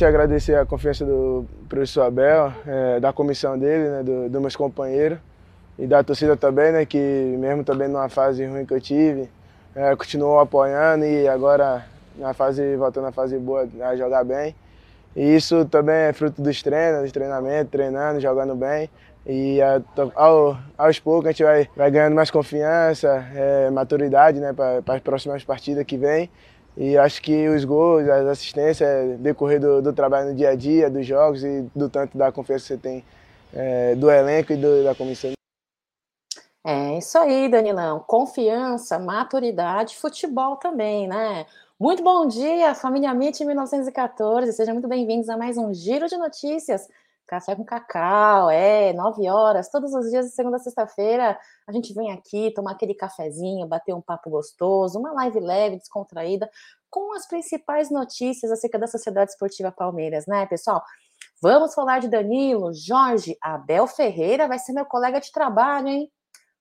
primeiramente agradecer a confiança do professor Abel, é, da comissão dele, né, dos do meus companheiros e da torcida também, né, que mesmo também numa fase ruim que eu tive, é, continuou apoiando e agora na fase, voltando à fase boa, a jogar bem. E isso também é fruto dos treinos, dos treinamentos, treinando, jogando bem. E é, ao, aos poucos a gente vai, vai ganhando mais confiança, é, maturidade né, para as próximas partidas que vem. E acho que os gols, as assistências, é decorrer do, do, trabalho no dia a dia, dos jogos e do tanto da confiança que você tem é, do elenco e do, da comissão. É isso aí, Danilão. Confiança, maturidade, futebol também, né? Muito bom dia, família MIT 1914. Sejam muito bem-vindos a mais um Giro de Notícias. Café com cacau, é, nove horas, todos os dias de segunda a sexta-feira, a gente vem aqui tomar aquele cafezinho, bater um papo gostoso, uma live leve, descontraída, com as principais notícias acerca da Sociedade Esportiva Palmeiras, né, pessoal? Vamos falar de Danilo, Jorge, Abel Ferreira vai ser meu colega de trabalho, hein?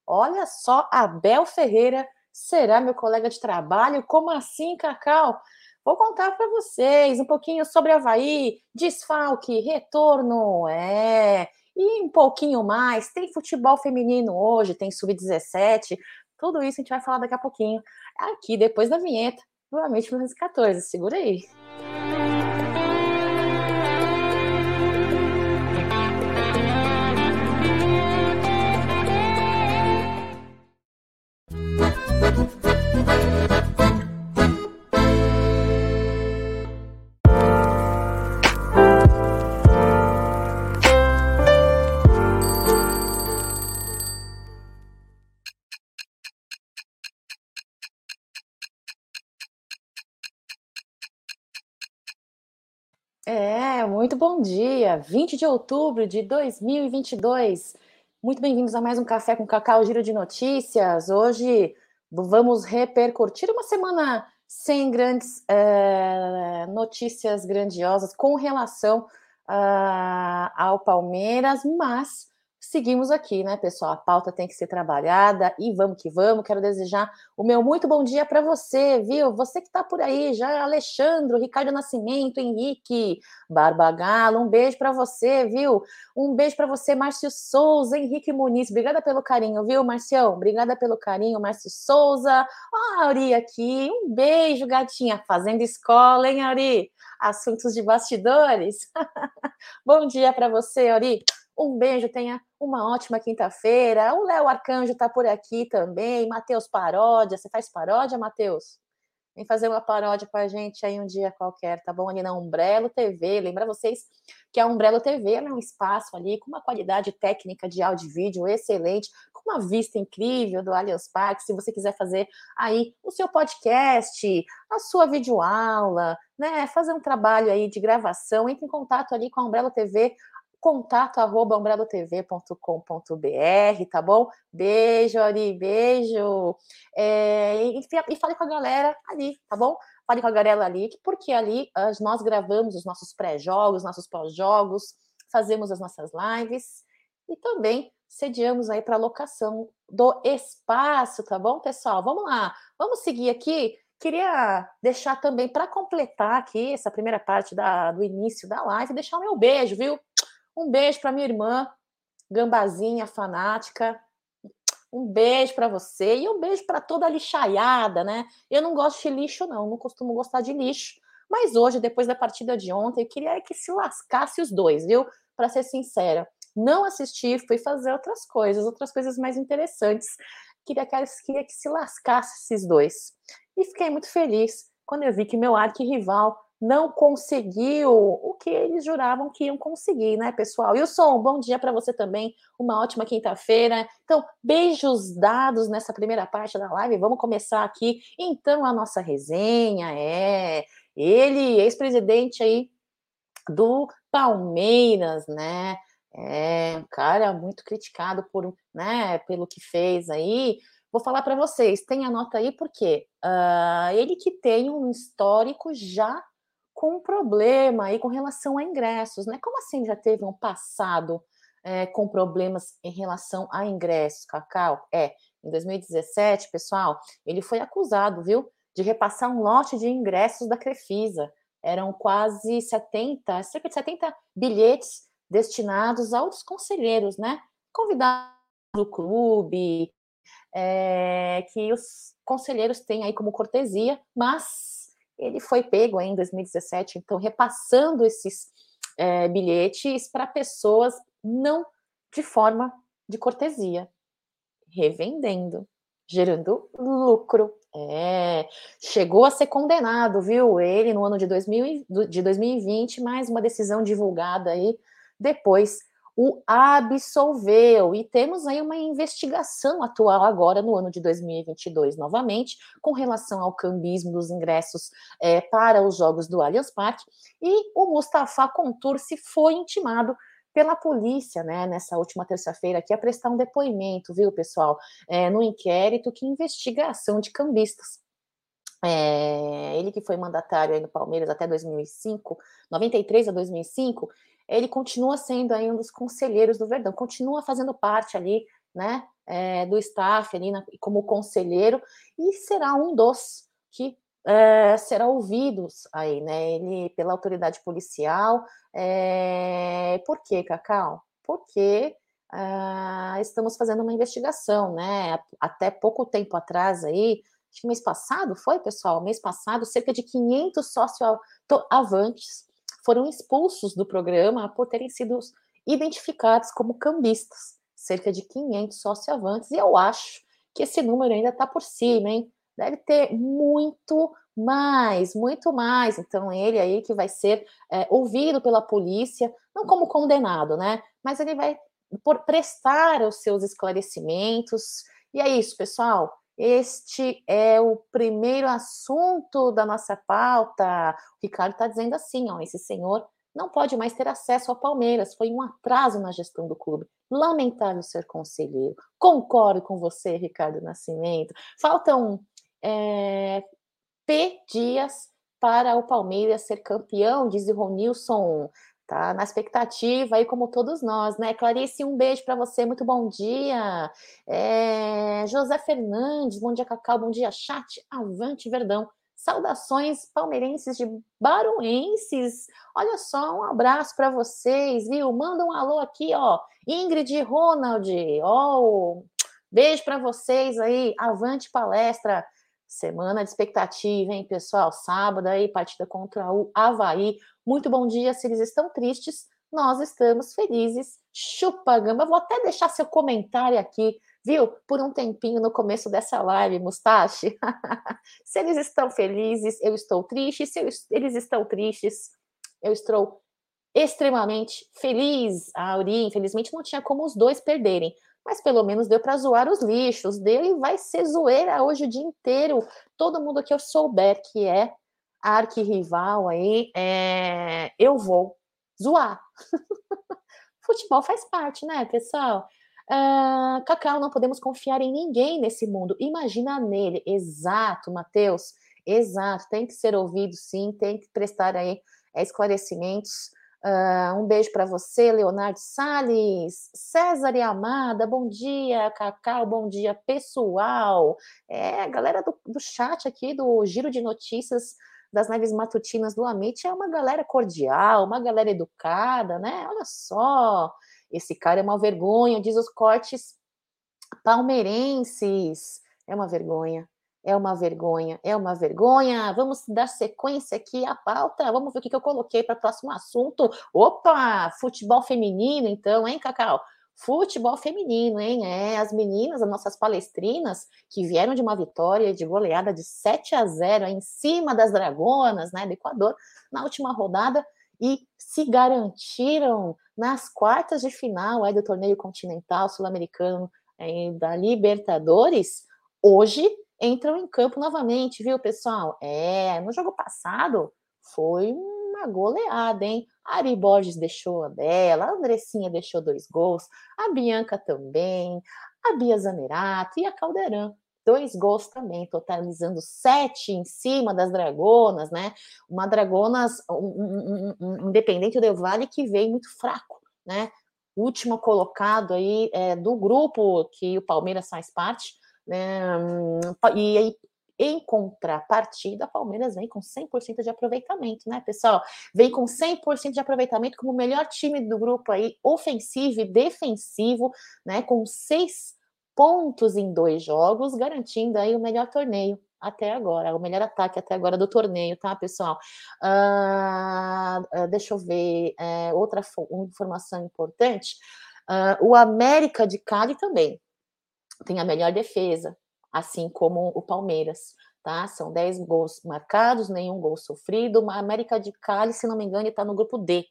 Olha só, Abel Ferreira será meu colega de trabalho? Como assim, Cacau? Vou contar para vocês um pouquinho sobre Havaí, desfalque, retorno, é, e um pouquinho mais. Tem futebol feminino hoje, tem sub-17, tudo isso a gente vai falar daqui a pouquinho, aqui depois da vinheta, provavelmente 1914. Segura aí. É, muito bom dia. 20 de outubro de 2022. Muito bem-vindos a mais um Café com Cacau Giro de Notícias. Hoje vamos repercutir uma semana sem grandes é, notícias grandiosas com relação uh, ao Palmeiras, mas seguimos aqui, né, pessoal? A pauta tem que ser trabalhada e vamos que vamos. Quero desejar o meu muito bom dia para você, viu? Você que está por aí, já Alexandre, Ricardo Nascimento, Henrique, Barbagalo, um beijo para você, viu? Um beijo para você, Márcio Souza, Henrique Muniz. Obrigada pelo carinho, viu, Marcião? Obrigada pelo carinho, Márcio Souza. Ó, a Auri aqui. Um beijo, gatinha. Fazendo escola, hein, Auri? Assuntos de bastidores. bom dia para você, Auri. Um beijo, tenha uma ótima quinta-feira. O Léo Arcanjo está por aqui também. Matheus Paródia. Você faz paródia, Matheus? Vem fazer uma paródia com a gente aí um dia qualquer, tá bom? Ali na Umbrello TV. Lembra vocês que a Umbrello TV é um espaço ali com uma qualidade técnica de áudio e vídeo excelente, com uma vista incrível do Allianz Parque. Se você quiser fazer aí o seu podcast, a sua videoaula, né? Fazer um trabalho aí de gravação, entre em contato ali com a Umbrello TV contato arroba umbrelotv.com.br, tá bom? Beijo, Ari, beijo. É, e, e fale com a galera ali, tá bom? Fale com a galera ali, porque ali nós gravamos os nossos pré-jogos, nossos pós-jogos, fazemos as nossas lives e também sediamos aí para locação do espaço, tá bom, pessoal? Vamos lá, vamos seguir aqui. Queria deixar também para completar aqui essa primeira parte da, do início da live, deixar o meu beijo, viu? Um beijo para minha irmã, gambazinha fanática. Um beijo para você e um beijo para toda a lixaiada, né? Eu não gosto de lixo, não, não costumo gostar de lixo. Mas hoje, depois da partida de ontem, eu queria que se lascasse os dois, viu? Para ser sincera. Não assisti, fui fazer outras coisas, outras coisas mais interessantes. Queria, queria que se lascasse esses dois. E fiquei muito feliz quando eu vi que meu arquirrival não conseguiu o que eles juravam que iam conseguir, né, pessoal? Som, bom dia para você também, uma ótima quinta-feira. Então, beijos dados nessa primeira parte da live. Vamos começar aqui, então, a nossa resenha. É ele, ex-presidente aí do Palmeiras, né? É um cara muito criticado por, né, pelo que fez aí. Vou falar para vocês, tem a nota aí porque uh, ele que tem um histórico já com um problema aí com relação a ingressos, né? Como assim já teve um passado é, com problemas em relação a ingressos, Cacau? É, em 2017, pessoal, ele foi acusado, viu, de repassar um lote de ingressos da Crefisa eram quase 70, cerca de 70 bilhetes destinados aos conselheiros, né? Convidados do clube, é, que os conselheiros têm aí como cortesia, mas ele foi pego em 2017, então repassando esses é, bilhetes para pessoas não de forma de cortesia, revendendo, gerando lucro. É, chegou a ser condenado, viu? Ele no ano de, 2000, de 2020, mais uma decisão divulgada aí depois o absolveu. E temos aí uma investigação atual agora no ano de 2022, novamente, com relação ao cambismo dos ingressos é, para os Jogos do Allianz Parque. E o Mustafa Contursi foi intimado pela polícia, né, nessa última terça-feira aqui, a prestar um depoimento, viu, pessoal, é, no inquérito que investiga a ação de cambistas. É, ele que foi mandatário aí no Palmeiras até 2005, 93 a 2005, ele continua sendo aí um dos conselheiros do Verdão, continua fazendo parte ali, né, é, do staff ali na, como conselheiro e será um dos que é, será ouvidos aí, né, ele pela autoridade policial. É, por quê, Cacau? Porque uh, estamos fazendo uma investigação, né? Até pouco tempo atrás aí, acho que mês passado foi, pessoal, mês passado, cerca de 500 sócio-avantes foram expulsos do programa por terem sido identificados como cambistas, cerca de 500 socioavantes, e eu acho que esse número ainda está por cima, hein? Deve ter muito mais, muito mais. Então, ele aí que vai ser é, ouvido pela polícia, não como condenado, né? Mas ele vai por prestar os seus esclarecimentos. E é isso, pessoal. Este é o primeiro assunto da nossa pauta. O Ricardo está dizendo assim: ó, esse senhor não pode mais ter acesso ao Palmeiras. Foi um atraso na gestão do clube. Lamentável ser conselheiro. Concordo com você, Ricardo Nascimento. Faltam é, P dias para o Palmeiras ser campeão, diz o Ronilson tá na expectativa aí como todos nós, né? Clarice, um beijo para você, muito bom dia. É, José Fernandes, bom dia Cacau, bom dia chat, avante Verdão. Saudações palmeirenses de baruenses. Olha só, um abraço para vocês, viu? Manda um alô aqui, ó. Ingrid Ronald, ó. Beijo para vocês aí. Avante palestra. Semana de expectativa, hein, pessoal? Sábado aí, partida contra o Havaí. Muito bom dia. Se eles estão tristes, nós estamos felizes. Chupa gamba. Vou até deixar seu comentário aqui, viu? Por um tempinho no começo dessa live, Mustache. Se eles estão felizes, eu estou triste. Se eles estão tristes, eu estou extremamente feliz. A Auri, infelizmente, não tinha como os dois perderem mas pelo menos deu para zoar os lixos. Dele vai ser zoeira hoje o dia inteiro. Todo mundo que eu souber que é arquirrival aí, é... eu vou zoar. Futebol faz parte, né, pessoal? Uh, Cacau, não podemos confiar em ninguém nesse mundo. Imagina nele. Exato, Matheus. Exato. Tem que ser ouvido, sim. Tem que prestar aí esclarecimentos. Uh, um beijo para você, Leonardo Sales, César e Amada, bom dia, Cacau, bom dia, pessoal. É, galera do, do chat aqui, do Giro de Notícias das Lives Matutinas do Amit, é uma galera cordial, uma galera educada, né? Olha só, esse cara é uma vergonha, diz os cortes palmeirenses. É uma vergonha. É uma vergonha, é uma vergonha. Vamos dar sequência aqui à pauta. Vamos ver o que, eu coloquei para o próximo assunto. Opa, futebol feminino, então, hein, Cacau? Futebol feminino, hein? É, as meninas, as nossas palestrinas, que vieram de uma vitória de goleada de 7 a 0 em cima das Dragonas, né, do Equador, na última rodada, e se garantiram nas quartas de final é, do torneio continental sul-americano é, da Libertadores. Hoje entram em campo novamente, viu, pessoal? É, no jogo passado foi uma goleada, hein? A Ari Borges deixou a dela, a Andressinha deixou dois gols, a Bianca também, a Bia Zanerato e a Caldeirão. Dois gols também, totalizando sete em cima das Dragonas, né? Uma Dragonas, um, um, um, um Independente do Vale que veio muito fraco, né? Último colocado aí é, do grupo que o Palmeiras faz parte, né? E aí Em contrapartida, Palmeiras vem com 100% de aproveitamento, né, pessoal? Vem com 100% de aproveitamento como o melhor time do grupo aí, ofensivo e defensivo, né, com seis pontos em dois jogos, garantindo aí o melhor torneio até agora, o melhor ataque até agora do torneio, tá, pessoal? Uh, deixa eu ver, uh, outra informação importante. Ah, o América de Cali também tem a melhor defesa, assim como o Palmeiras. Tá? São 10 gols marcados, nenhum gol sofrido. A América de Cali, se não me engano, está no grupo D.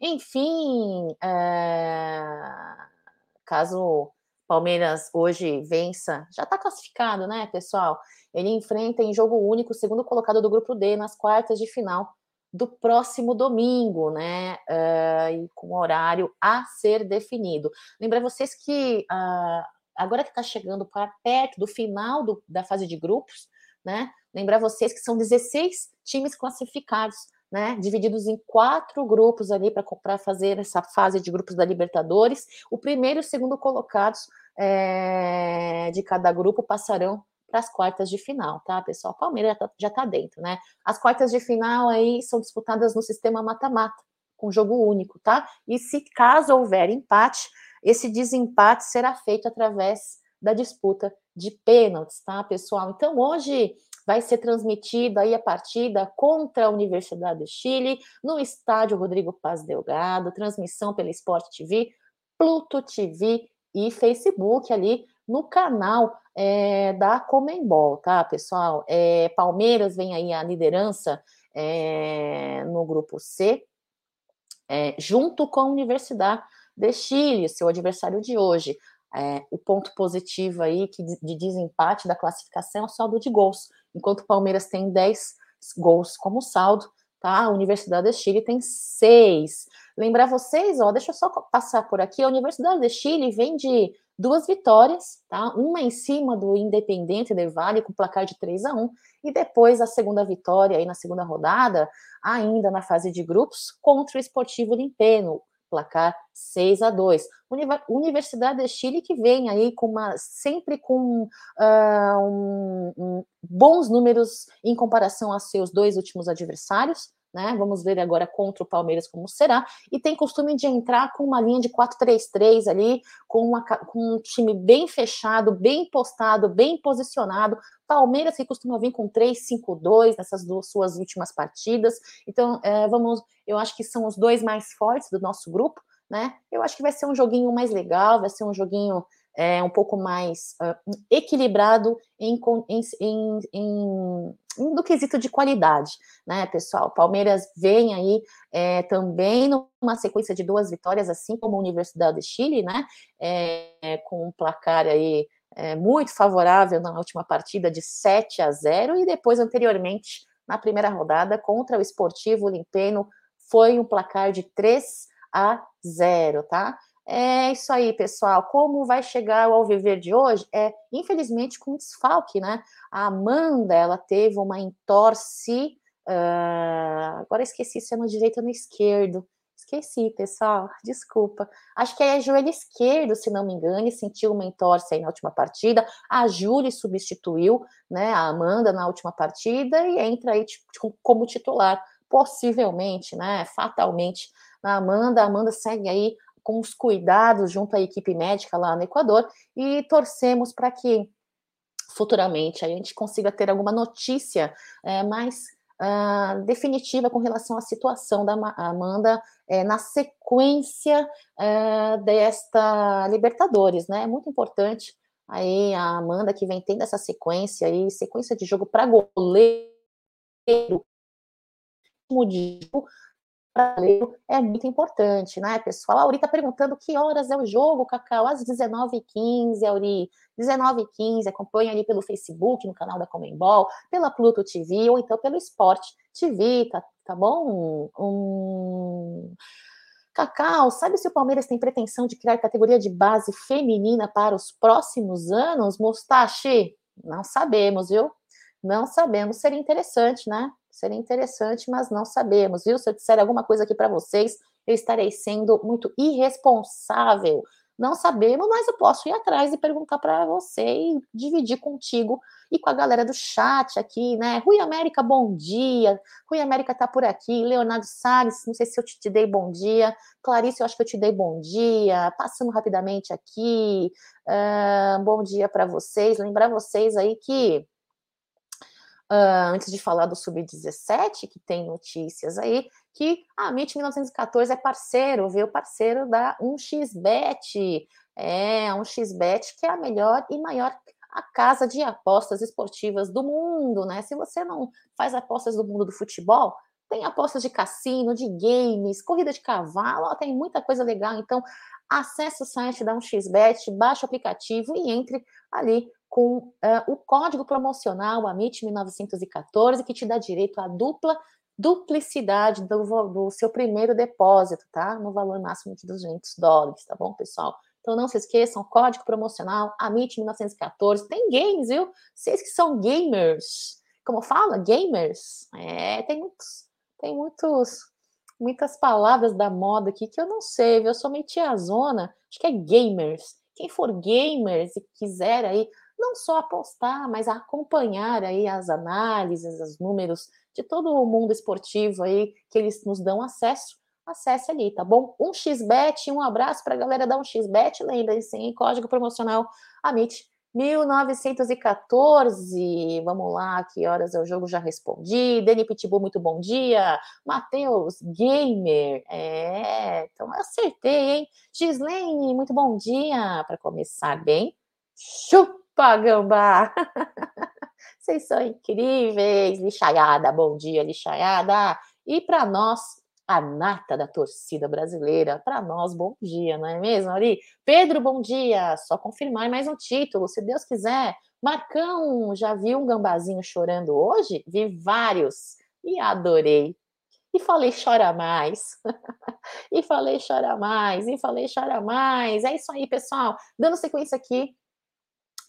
Enfim, é... caso Palmeiras hoje vença, já está classificado, né, pessoal? Ele enfrenta em jogo único o segundo colocado do grupo D nas quartas de final do próximo domingo, né? Uh, e com horário a ser definido. Lembrar vocês que uh, agora que está chegando para perto do final do, da fase de grupos, né? Lembrar vocês que são 16 times classificados, né? Divididos em quatro grupos ali para fazer essa fase de grupos da Libertadores. O primeiro e o segundo colocados é, de cada grupo passarão para as quartas de final, tá, pessoal? Palmeiras já está tá dentro, né? As quartas de final aí são disputadas no sistema mata-mata, com jogo único, tá? E se caso houver empate, esse desempate será feito através da disputa de pênaltis, tá, pessoal? Então hoje vai ser transmitida aí a partida contra a Universidade do Chile no estádio Rodrigo Paz Delgado, transmissão pela Sport TV, Pluto TV e Facebook ali no canal é, da Comembol, tá, pessoal? É, Palmeiras vem aí a liderança é, no grupo C, junto com a Universidade de Chile, seu adversário de hoje. o ponto positivo aí que de desempate da classificação é o saldo de gols. Enquanto o Palmeiras tem 10 gols como saldo, tá? A Universidade de Chile tem 6. Lembrar vocês, ó, deixa eu só passar por aqui, a Universidade de Chile vem de duas vitórias, tá? Uma em cima do Independente de Vale com placar de 3 a 1 e depois a segunda vitória aí na segunda rodada, ainda na fase de grupos contra o Esportivo Limpeno, placar 6 a 2. Universidade de Chile que vem aí com uma sempre com uh, um, um, bons números em comparação aos seus dois últimos adversários, né? Vamos ver agora contra o Palmeiras como será. E tem costume de entrar com uma linha de 4-3-3 ali, com, uma, com um time bem fechado, bem postado, bem posicionado. Palmeiras que costuma vir com 3-5-2 nessas duas suas últimas partidas. Então, é, vamos, eu acho que são os dois mais fortes do nosso grupo, né? Eu acho que vai ser um joguinho mais legal, vai ser um joguinho é, um pouco mais uh, equilibrado em, em, em, no quesito de qualidade, né, pessoal? Palmeiras vem aí é, também numa sequência de duas vitórias, assim como a Universidade de Chile, né? É, com um placar aí é, muito favorável na última partida de 7 a 0 e depois anteriormente na primeira rodada contra o Esportivo Limpeno foi um placar de 3 a 0, tá? É isso aí, pessoal. Como vai chegar ao viver de hoje? É, infelizmente, com desfalque, né? A Amanda, ela teve uma entorse. Uh, agora esqueci se é no direito ou no esquerdo. Esqueci, pessoal. Desculpa. Acho que é joelho esquerdo, se não me engano, e sentiu uma entorse aí na última partida. A Júlia substituiu, né, a Amanda na última partida e entra aí tipo, como titular, possivelmente, né, fatalmente, na Amanda. A Amanda segue aí com os cuidados junto à equipe médica lá no Equador e torcemos para que futuramente a gente consiga ter alguma notícia é, mais uh, definitiva com relação à situação da Amanda é, na sequência uh, desta Libertadores, né? É muito importante aí a Amanda que vem tendo essa sequência aí, sequência de jogo para goleiro, brasileiro é muito importante, né, pessoal? A Auri está perguntando que horas é o jogo, Cacau? Às 19h15, Auri. 19h15, acompanha ali pelo Facebook, no canal da Comembol, pela Pluto TV, ou então pelo Sport TV, tá, tá bom? Um... Cacau, sabe se o Palmeiras tem pretensão de criar categoria de base feminina para os próximos anos? Mostache? Não sabemos, viu? Não sabemos. Seria interessante, né? Seria interessante, mas não sabemos, viu? Se eu disser alguma coisa aqui para vocês, eu estarei sendo muito irresponsável. não sabemos, mas eu posso ir atrás e perguntar para você e dividir contigo e com a galera do chat aqui, né? Rui América, bom dia. Rui América tá por aqui. Leonardo Salles, não sei se eu te, te dei bom dia. Clarice, eu acho que eu te dei bom dia. Passando rapidamente aqui. Uh, bom dia para vocês. Lembrar vocês aí que Uh, antes de falar do Sub-17, que tem notícias aí, que a MIT 1914 é parceiro, viu? Parceiro da 1xBet. É, a 1xBet que é a melhor e maior a casa de apostas esportivas do mundo, né? Se você não faz apostas do mundo do futebol, tem apostas de cassino, de games, corrida de cavalo, ó, tem muita coisa legal. Então, acesse o site da 1xBet, baixe o aplicativo e entre ali com uh, o código promocional AMIT 1914, que te dá direito à dupla duplicidade do, do, seu primeiro depósito, tá? No valor máximo de 200 dólares, tá bom, pessoal? Então não se esqueçam, código promocional AMIT 1914. Tem games, viu? Vocês que são gamers, como fala? Gamers? É, tem muitos, tem muitos, muitas palavras da moda aqui que eu não sei, viu? Eu sou meio tiazona, acho que é gamers. Quem for gamers e quiser aí não só apostar, mas acompanhar aí as análises, os números de todo o mundo esportivo aí que eles nos dão acesso, acesse ali, tá bom? Um xbet, um abraço para a galera da um xbet, lembrem-se, código promocional AMIT 1914. Vamos lá, que horas é o jogo? Já respondi. Dani Pitbull, muito bom dia. Matheus Gamer, é, então acertei, hein? Gislene, muito bom dia. Para começar bem, chupa! Chupa, gambá! Vocês são incríveis! Lixaiada, bom dia, lixaiada! E para nós, a nata da torcida brasileira, para nós, bom dia, não é mesmo, Ali? Pedro, bom dia! Só confirmar mais um título, se Deus quiser. Marcão, já viu um gambazinho chorando hoje? Vi vários e adorei. E falei chora mais. e falei chora mais. E falei chora mais. É isso aí, pessoal. Dando sequência aqui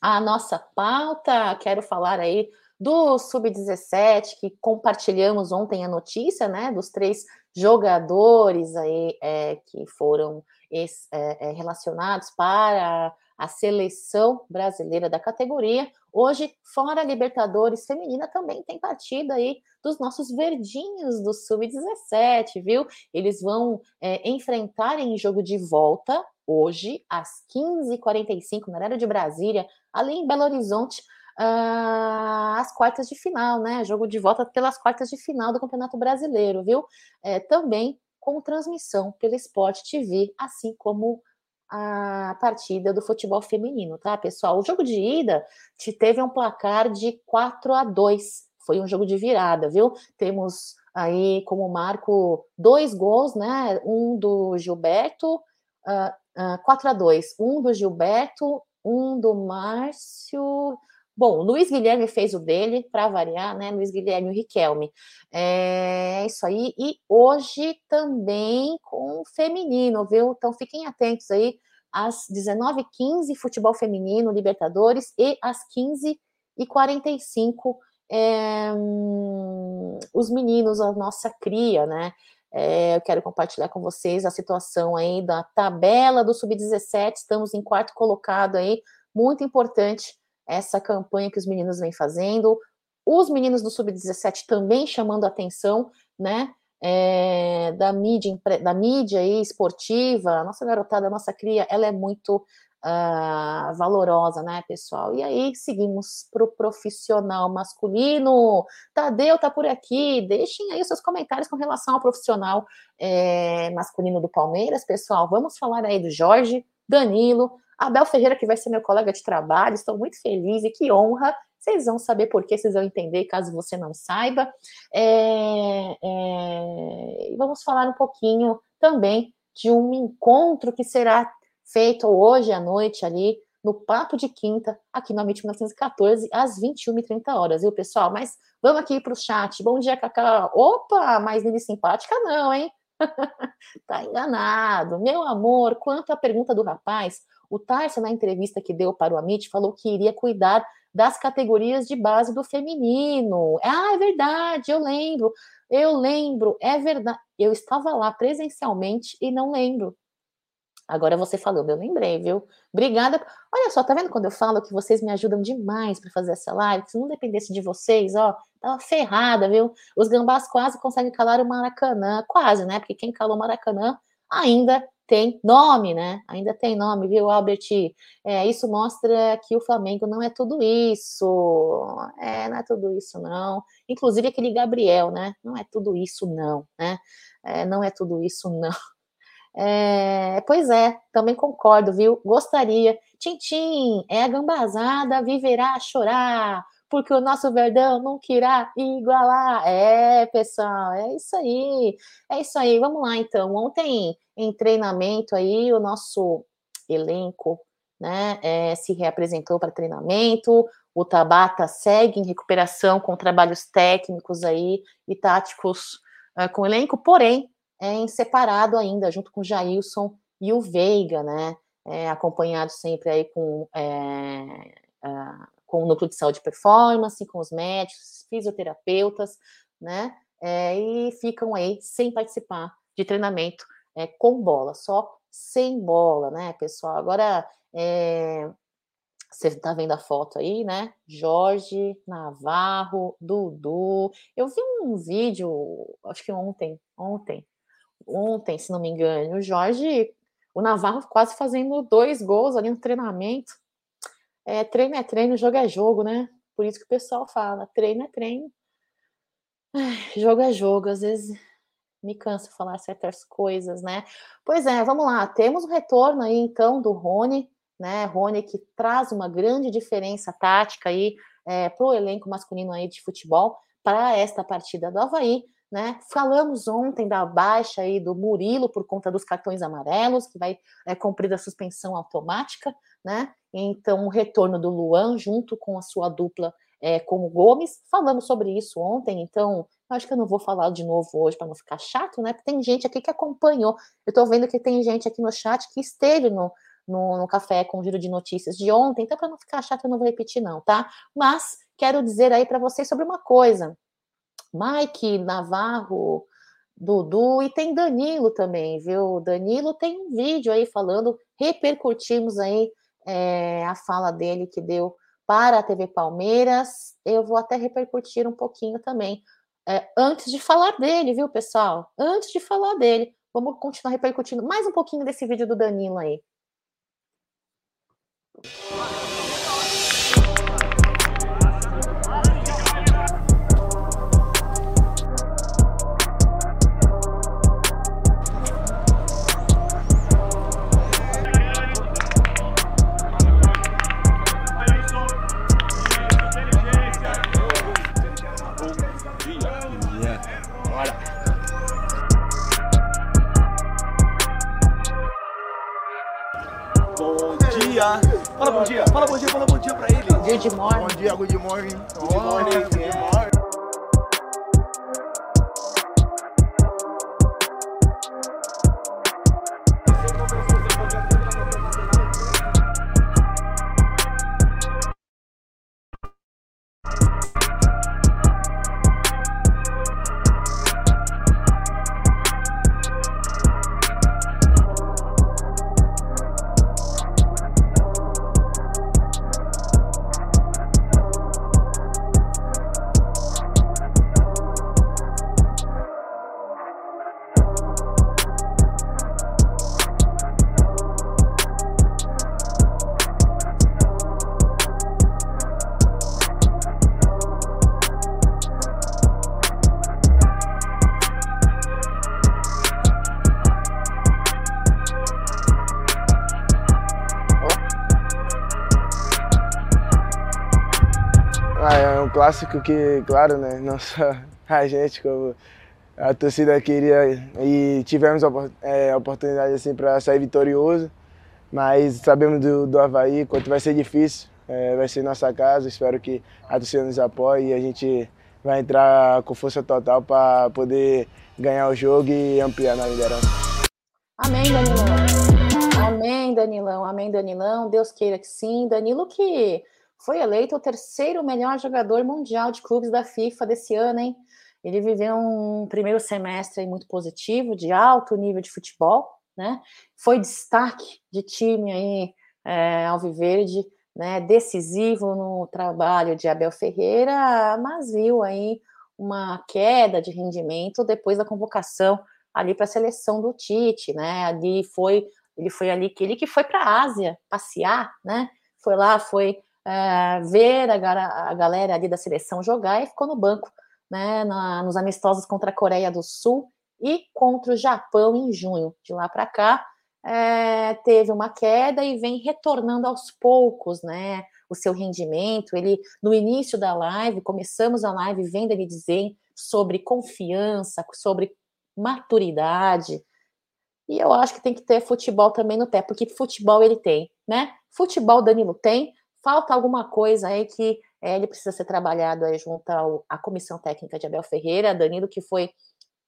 a nossa pauta. Quero falar aí do Sub-17, que compartilhamos ontem a notícia, né, dos três jogadores aí é, que foram é, é, relacionados para a seleção brasileira da categoria. Hoje, fora Libertadores feminina, também tem partida aí dos nossos verdinhos do Sub-17, viu? Eles vão é, enfrentar em jogo de volta hoje, às 15h45, no horário de Brasília, ali em Belo Horizonte, uh, as quartas de final, né? Jogo de volta pelas quartas de final do Campeonato Brasileiro, viu? É, também com transmissão pela Sport TV, assim como a partida do futebol feminino, tá, pessoal? O jogo de ida teve um placar de 4 a 2. Foi um jogo de virada, viu? Temos aí como marco dois gols, né? Um do Gilberto, uh, uh, 4 a 2 Um do Gilberto, um do Márcio. Bom, Luiz Guilherme fez o dele, para variar, né? Luiz Guilherme e Riquelme. É isso aí. E hoje também com o feminino, viu? Então fiquem atentos aí. Às 19h15, futebol feminino, Libertadores, e às 15h45, é, hum, os meninos, a nossa cria, né? É, eu quero compartilhar com vocês a situação aí da tabela do Sub-17. Estamos em quarto colocado aí. Muito importante essa campanha que os meninos vêm fazendo. Os meninos do Sub-17 também chamando a atenção, né? É, da mídia, da mídia aí, esportiva, a nossa garotada, a nossa cria, ela é muito uh, valorosa, né, pessoal? E aí seguimos para o profissional masculino. Tadeu tá por aqui. Deixem aí os seus comentários com relação ao profissional é, masculino do Palmeiras, pessoal. Vamos falar aí do Jorge, Danilo, Abel Ferreira, que vai ser meu colega de trabalho. Estou muito feliz e que honra. Vocês vão saber por que, vocês vão entender, caso você não saiba. É, é, vamos falar um pouquinho também de um encontro que será feito hoje à noite ali no Papo de Quinta, aqui no Amit 1914, às 21h30 horas, viu, pessoal? Mas vamos aqui para o chat. Bom dia, Cacá. Opa, mais linda simpática não, hein? tá enganado. Meu amor, quanto à pergunta do rapaz, o Tarso, na entrevista que deu para o Amit, falou que iria cuidar das categorias de base do feminino. Ah, é verdade, eu lembro. Eu lembro, é verdade. Eu estava lá presencialmente e não lembro Agora você falando, eu lembrei, viu? Obrigada. Olha só, tá vendo quando eu falo que vocês me ajudam demais para fazer essa live? Se não dependesse de vocês, ó, tava ferrada, viu? Os gambás quase conseguem calar o Maracanã, quase, né? Porque quem calou o Maracanã ainda tem nome, né? Ainda tem nome, viu, Albert? É, isso mostra que o Flamengo não é tudo isso. É, não é tudo isso, não. Inclusive aquele Gabriel, né? Não é tudo isso, não, né? É, não é tudo isso, não. É, pois é, também concordo, viu? Gostaria. Tintim, é a gambazada viverá a chorar, porque o nosso Verdão nunca irá igualar. É, pessoal, é isso aí. É isso aí. Vamos lá, então. Ontem, em treinamento aí, o nosso elenco né, é, se reapresentou para treinamento. O Tabata segue em recuperação com trabalhos técnicos aí e táticos uh, com o elenco, porém, é, em separado ainda, junto com o Jailson e o Veiga, né? É, acompanhado sempre aí com, é, com o núcleo de saúde performance, com os médicos, fisioterapeutas, né? É, e ficam aí sem participar de treinamento é, com bola, só sem bola, né, pessoal? Agora, você está vendo a foto aí, né? Jorge, Navarro, Dudu. Eu vi um vídeo, acho que ontem, ontem, ontem, se não me engano, o Jorge, o Navarro quase fazendo dois gols ali no treinamento. É, treino é treino, jogo é jogo, né? Por isso que o pessoal fala, treino é treino, Ai, jogo é jogo. Às vezes me cansa falar certas coisas, né? Pois é, vamos lá. Temos o retorno aí, então, do Rony, né? Rony que traz uma grande diferença tática aí é, para o elenco masculino aí de futebol para esta partida do Havaí. Né? Falamos ontem da baixa aí do Murilo por conta dos cartões amarelos, que vai é, cumprir a suspensão automática, né? Então, o retorno do Luan junto com a sua dupla é, com o Gomes. Falamos sobre isso ontem, então acho que eu não vou falar de novo hoje para não ficar chato, né? Porque tem gente aqui que acompanhou. Eu estou vendo que tem gente aqui no chat que esteve no, no, no café com o giro de notícias de ontem, então para não ficar chato eu não vou repetir não, tá? Mas quero dizer aí para vocês sobre uma coisa. Mike Navarro, Dudu e tem Danilo também, viu? Danilo tem um vídeo aí falando, repercutimos aí é, a fala dele que deu para a TV Palmeiras. Eu vou até repercutir um pouquinho também. É, antes de falar dele, viu, pessoal? Antes de falar dele, vamos continuar repercutindo mais um pouquinho desse vídeo do Danilo aí. Bom dia, fala bom dia, fala bom dia pra ele. Good morning. Bom dia, good morning. Good morning. Good morning. Clássico que, claro, né, não só a gente, como a torcida queria e tivemos a, é, oportunidade assim para sair vitorioso, mas sabemos do, do Havaí, quanto vai ser difícil, é, vai ser nossa casa, espero que a torcida nos apoie e a gente vai entrar com força total para poder ganhar o jogo e ampliar na liderança. Amém, Danilão. Amém, Danilão. Amém, Danilão. Deus queira que sim. Danilo que foi eleito o terceiro melhor jogador mundial de clubes da FIFA desse ano, hein? Ele viveu um primeiro semestre muito positivo, de alto nível de futebol, né? Foi destaque de time aí, é, Alviverde, né? Decisivo no trabalho de Abel Ferreira, mas viu aí uma queda de rendimento depois da convocação ali para a seleção do Tite, né? Ali foi, ele foi ali que ele que foi para a Ásia passear, né? Foi lá, foi é, ver a, a, galera ali da seleção jogar e ficou no banco, né? Na, nos amistosos contra a Coreia do Sul e contra o Japão em junho. De lá para cá, é, teve uma queda e vem retornando aos poucos, né? O seu rendimento. Ele, no início da live, começamos a live vendo ele dizer sobre confiança, sobre maturidade. E eu acho que tem que ter futebol também no pé, porque futebol ele tem, né? Futebol Danilo tem, falta alguma coisa aí que é, ele precisa ser trabalhado aí junto ao, à comissão técnica de Abel Ferreira, Danilo que foi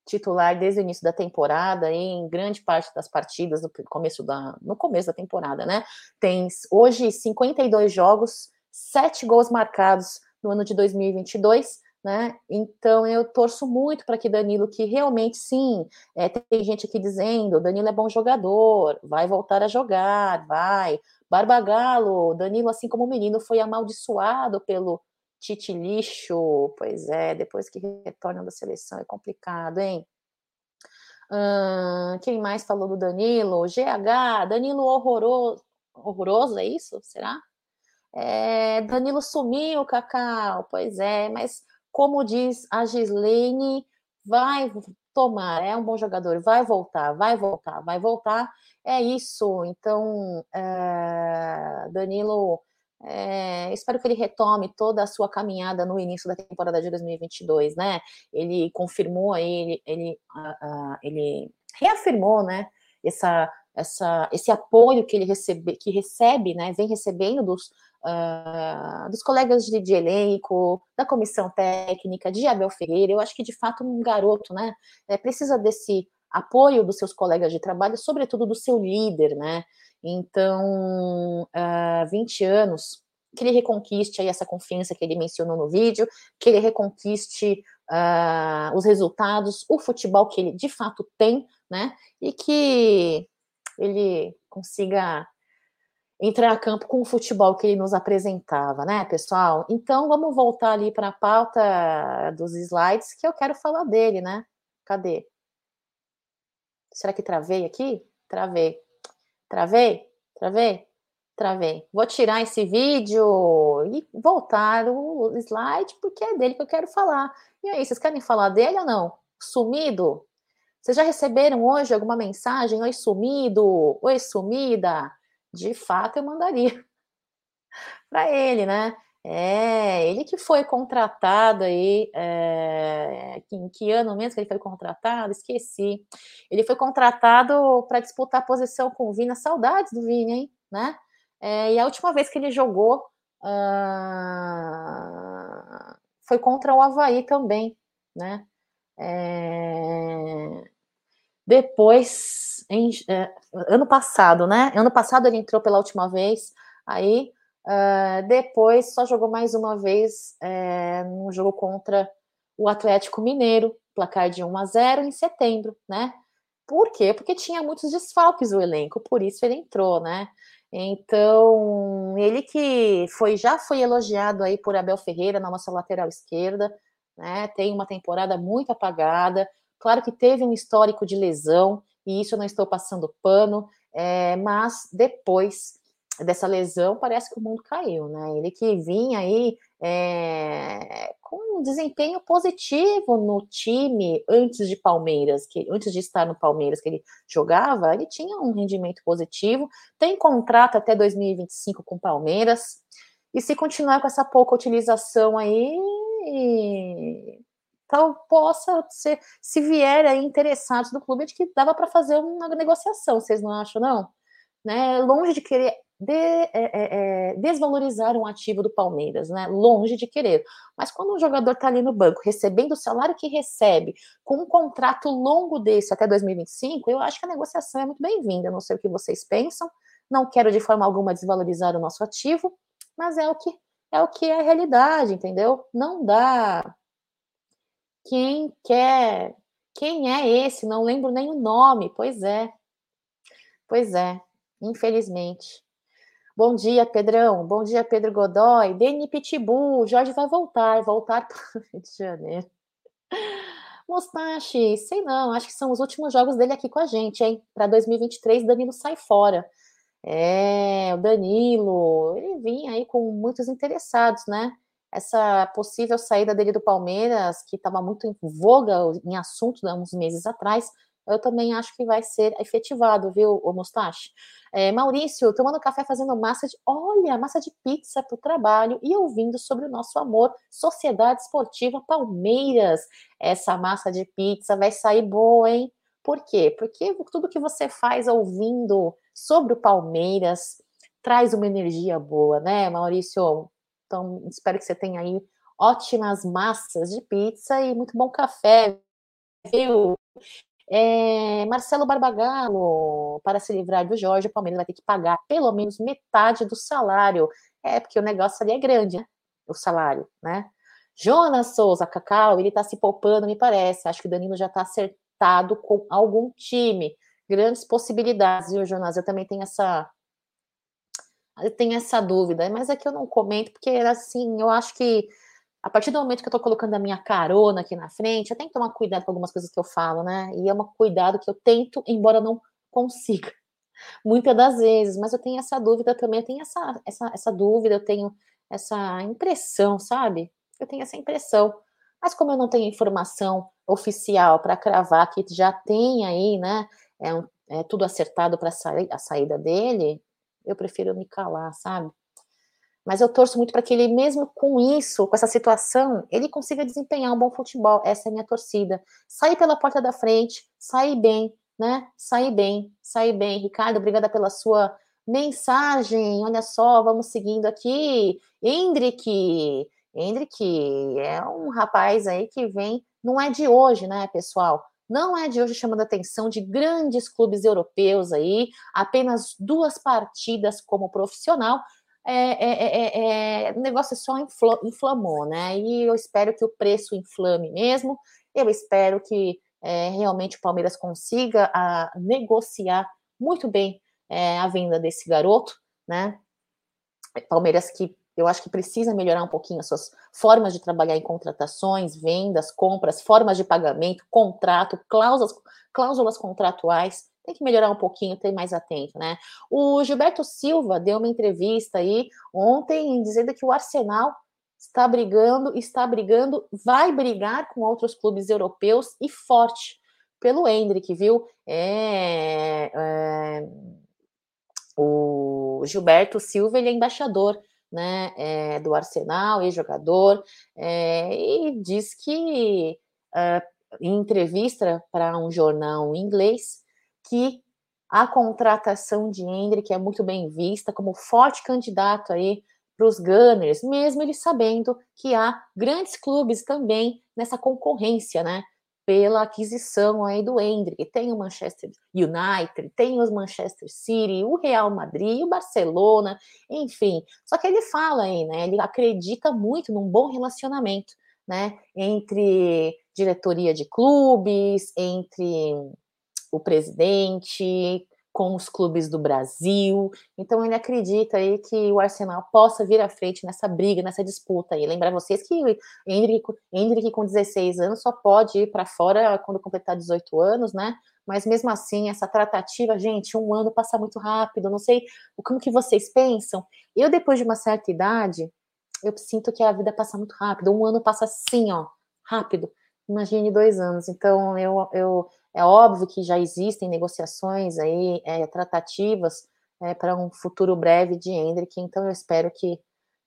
titular desde o início da temporada, em grande parte das partidas no começo da, no começo da temporada, né? Tem hoje 52 jogos, 7 gols marcados no ano de 2022, né? Então eu torço muito para que Danilo, que realmente sim, é, tem gente aqui dizendo, Danilo é bom jogador, vai voltar a jogar, vai. Barbagalo, Danilo, assim como o menino, foi amaldiçoado pelo Tite lixo, pois é, depois que retorna da seleção é complicado, hein? Hum, quem mais falou do Danilo? GH, Danilo horroroso, horroroso, é isso? Será? É, Danilo sumiu, Cacau, pois é, mas como diz a Gislaine, vai tomar, é um bom jogador, vai voltar, vai voltar, vai voltar, é isso. Então, é, Danilo é, espero que ele retome toda a sua caminhada no início da temporada de 2022, né? Ele confirmou aí, ele, ele, uh, uh, ele reafirmou, né? Essa, essa, esse apoio que ele recebe, que recebe, né? Vem recebendo dos, uh, dos colegas de, de, elenco, da comissão técnica, de Abel Ferreira. Eu acho que de fato um garoto, né? É, precisa desse apoio dos seus colegas de trabalho, sobretudo do seu líder, né? Então, uh, 20 anos, que ele reconquiste aí essa confiança que ele mencionou no vídeo, que ele reconquiste uh, os resultados, o futebol que ele de fato tem, né? E que ele consiga entrar a campo com o futebol que ele nos apresentava, né, pessoal? Então, vamos voltar ali para a pauta dos slides, que eu quero falar dele, né? Cadê? Será que travei aqui? Travei. Travei? Travei? Travei. Vou tirar esse vídeo e voltar o slide, porque é dele que eu quero falar. E aí, vocês querem falar dele ou não? Sumido? Vocês já receberam hoje alguma mensagem? Oi, sumido? Oi, sumida? De fato, eu mandaria para ele, né? É, ele que foi contratado aí, é, em que ano mesmo que ele foi contratado? Esqueci. Ele foi contratado para disputar a posição com o Vina, saudades do Vini, hein? Né? É, e a última vez que ele jogou uh, foi contra o Havaí também, né? É, depois, em, é, ano passado, né? Ano passado ele entrou pela última vez, aí Uh, depois só jogou mais uma vez é, no jogo contra o Atlético Mineiro, placar de 1 a 0 em setembro, né? Por quê? Porque tinha muitos desfalques o elenco, por isso ele entrou, né? Então, ele que foi já foi elogiado aí por Abel Ferreira na nossa lateral esquerda, né? Tem uma temporada muito apagada. Claro que teve um histórico de lesão, e isso eu não estou passando pano, é, mas depois dessa lesão, parece que o mundo caiu, né? Ele que vinha aí é, com um desempenho positivo no time antes de Palmeiras, que antes de estar no Palmeiras que ele jogava, ele tinha um rendimento positivo, tem contrato até 2025 com Palmeiras, e se continuar com essa pouca utilização aí, tal possa ser, se vier aí interessados do clube, de que dava para fazer uma negociação, vocês não acham, não? Né? Longe de querer de, é, é, é, desvalorizar um ativo do Palmeiras, né? Longe de querer. Mas quando um jogador está ali no banco, recebendo o salário que recebe, com um contrato longo desse até 2025, eu acho que a negociação é muito bem-vinda. Não sei o que vocês pensam. Não quero de forma alguma desvalorizar o nosso ativo, mas é o que é o que é a realidade, entendeu? Não dá. Quem quer? Quem é esse? Não lembro nem o nome. Pois é. Pois é, infelizmente. Bom dia, Pedrão. Bom dia, Pedro Godoy. Deni Pitbull. Jorge vai voltar, voltar para o Rio de Janeiro. Mustache, sei não, acho que são os últimos jogos dele aqui com a gente, hein? Para 2023, Danilo sai fora. É, o Danilo, ele vinha aí com muitos interessados, né? Essa possível saída dele do Palmeiras, que estava muito em voga em assunto há uns meses atrás, eu também acho que vai ser efetivado, viu, o Mustache? É, Maurício, tomando café, fazendo massa de. Olha, massa de pizza para o trabalho e ouvindo sobre o nosso amor, Sociedade Esportiva Palmeiras. Essa massa de pizza vai sair boa, hein? Por quê? Porque tudo que você faz ouvindo sobre o Palmeiras traz uma energia boa, né, Maurício? Então, espero que você tenha aí ótimas massas de pizza e muito bom café, viu? É, Marcelo Barbagallo, para se livrar do Jorge, o Palmeiras vai ter que pagar pelo menos metade do salário. É, porque o negócio ali é grande, né? O salário, né? Jonas Souza, Cacau, ele tá se poupando, me parece. Acho que o Danilo já tá acertado com algum time. Grandes possibilidades, viu, Jonas? Eu também tenho essa. Eu tenho essa dúvida, mas é que eu não comento, porque assim, eu acho que a partir do momento que eu tô colocando a minha carona aqui na frente, eu tenho que tomar cuidado com algumas coisas que eu falo, né? E é um cuidado que eu tento, embora não consiga, muitas das vezes, mas eu tenho essa dúvida também, eu tenho essa, essa, essa dúvida, eu tenho essa impressão, sabe? Eu tenho essa impressão. Mas como eu não tenho informação oficial para cravar que já tem aí, né, é, um, é tudo acertado para a saída dele, eu prefiro me calar, sabe? Mas eu torço muito para que ele, mesmo com isso, com essa situação, ele consiga desempenhar um bom futebol. Essa é a minha torcida. Sair pela porta da frente, sair bem, né? Sair bem, sair bem. Ricardo, obrigada pela sua mensagem. Olha só, vamos seguindo aqui. Hendrick, Hendrick é um rapaz aí que vem, não é de hoje, né, pessoal? Não é de hoje chamando a atenção de grandes clubes europeus aí, apenas duas partidas como profissional, é, é, é, o negócio só inflamou, né? E eu espero que o preço inflame mesmo. Eu espero que realmente o Palmeiras consiga a, negociar muito bem a venda desse garoto, né? Palmeiras que eu acho que precisa melhorar um pouquinho as suas formas de trabalhar em contratações, vendas, compras, formas de pagamento, contrato, cláusulas, cláusulas contratuais tem que melhorar um pouquinho, ter mais atento, né? O Gilberto Silva deu uma entrevista aí ontem dizendo que o Arsenal está brigando, está brigando, vai brigar com outros clubes europeus e forte pelo Hendrick, viu? É, é, o Gilberto Silva ele é embaixador né, é, do Arsenal, ex-jogador, é, e diz que é, em entrevista para um jornal inglês que a contratação de Hendrick é muito bem vista como forte candidato aí para os Gunners, mesmo ele sabendo que há grandes clubes também nessa concorrência, né? Pela aquisição aí do Hendrick. Tem o Manchester United, tem os Manchester City, o Real Madrid, o Barcelona, enfim. Só que ele fala aí, né? Ele acredita muito num bom relacionamento, né? Entre diretoria de clubes, entre o presidente, com os clubes do Brasil. Então ele acredita aí que o Arsenal possa vir à frente nessa briga, nessa disputa aí. Lembrar vocês que o Hendrick, Hendrick com 16 anos só pode ir para fora quando completar 18 anos, né? Mas mesmo assim, essa tratativa, gente, um ano passa muito rápido. Não sei como que vocês pensam. Eu, depois de uma certa idade, eu sinto que a vida passa muito rápido. Um ano passa assim, ó, rápido. Imagine dois anos. Então, eu, eu é óbvio que já existem negociações aí, é, tratativas é, para um futuro breve de Hendrick, então eu espero que,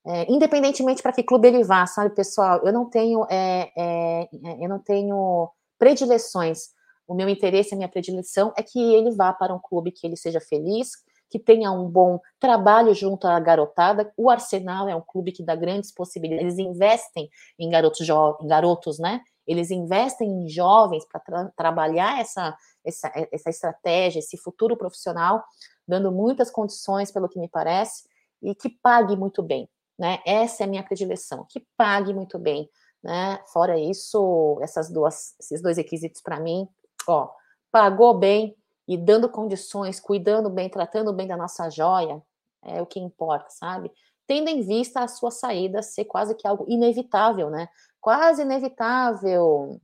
é, independentemente para que clube ele vá, sabe, pessoal, eu não tenho, é, é, é, eu não tenho predileções. O meu interesse, a minha predileção é que ele vá para um clube que ele seja feliz, que tenha um bom trabalho junto à garotada. O Arsenal é um clube que dá grandes possibilidades, eles investem em garotos, em garotos, né? Eles investem em jovens para tra trabalhar essa, essa, essa estratégia, esse futuro profissional, dando muitas condições, pelo que me parece, e que pague muito bem. Né? Essa é a minha predileção, que pague muito bem. Né? Fora isso, essas duas, esses dois requisitos para mim, ó, pagou bem, e dando condições, cuidando bem, tratando bem da nossa joia, é o que importa, sabe? Tendo em vista a sua saída ser quase que algo inevitável, né? Quase inevitável.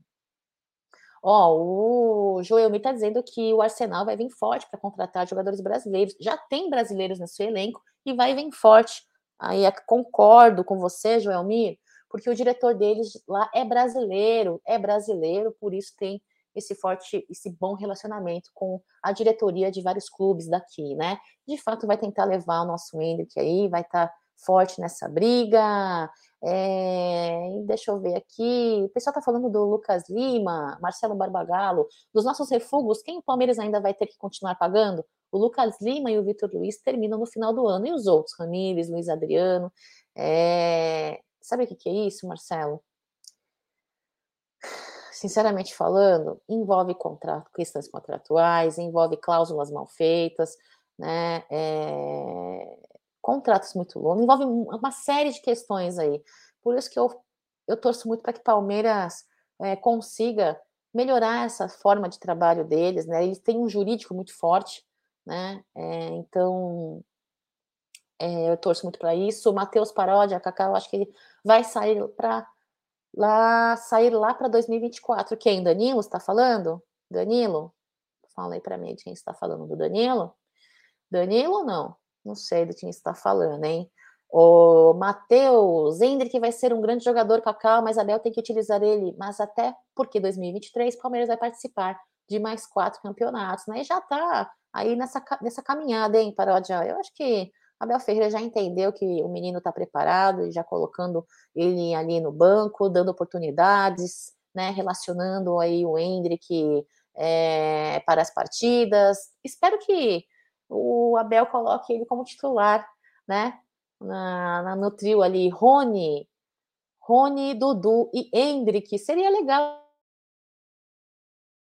Ó, o Joelmi está dizendo que o Arsenal vai vir forte para contratar jogadores brasileiros. Já tem brasileiros no seu elenco e vai vir forte. Aí é concordo com você, Joelmir, porque o diretor deles lá é brasileiro, é brasileiro, por isso tem esse forte, esse bom relacionamento com a diretoria de vários clubes daqui, né? De fato, vai tentar levar o nosso Hendrick aí, vai estar tá forte nessa briga. É, deixa eu ver aqui. O pessoal tá falando do Lucas Lima, Marcelo Barbagallo, dos nossos refugos. Quem o Palmeiras ainda vai ter que continuar pagando? O Lucas Lima e o Vitor Luiz terminam no final do ano. E os outros? Ramires, Luiz Adriano. É, Sabe o que, que é isso, Marcelo? Sinceramente falando, envolve contrato, questões contratuais, envolve cláusulas mal feitas, né? É, contratos muito longos, envolve uma série de questões aí. Por isso que eu, eu torço muito para que Palmeiras é, consiga melhorar essa forma de trabalho deles, né? Eles têm um jurídico muito forte, né? É, então é, eu torço muito para isso. O Matheus Paródia, Cacau, eu acho que ele vai sair para lá, sair lá para 2024. Quem? Danilo está falando? Danilo? Fala aí para mim quem está falando do Danilo. Danilo não? Não sei do que está falando, hein? O Matheus, Hendrick vai ser um grande jogador, Cacau, mas Abel tem que utilizar ele. Mas até porque 2023 o Palmeiras vai participar de mais quatro campeonatos, né? E já tá aí nessa, nessa caminhada, hein, Paródia? Eu acho que Abel Ferreira já entendeu que o menino está preparado, já colocando ele ali no banco, dando oportunidades, né, relacionando aí o Hendrick é, para as partidas. Espero que o Abel coloque ele como titular, né, na, na, no trio ali, Rony, Rony, Dudu e Hendrick. Seria legal